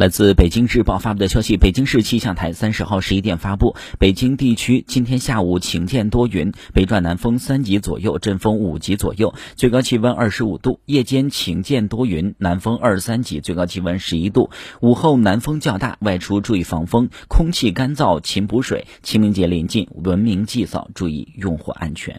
来自北京日报发布的消息北京市气象台三十号十一点发布北京地区今天下午晴间多云北转南风三级左右阵风五级左右最高气温二十五度夜间晴间多云南风二三级最高气温十一度。午后南风较大外出注意防风空气干燥勤补水清明节临近文明祭扫注意用火安全。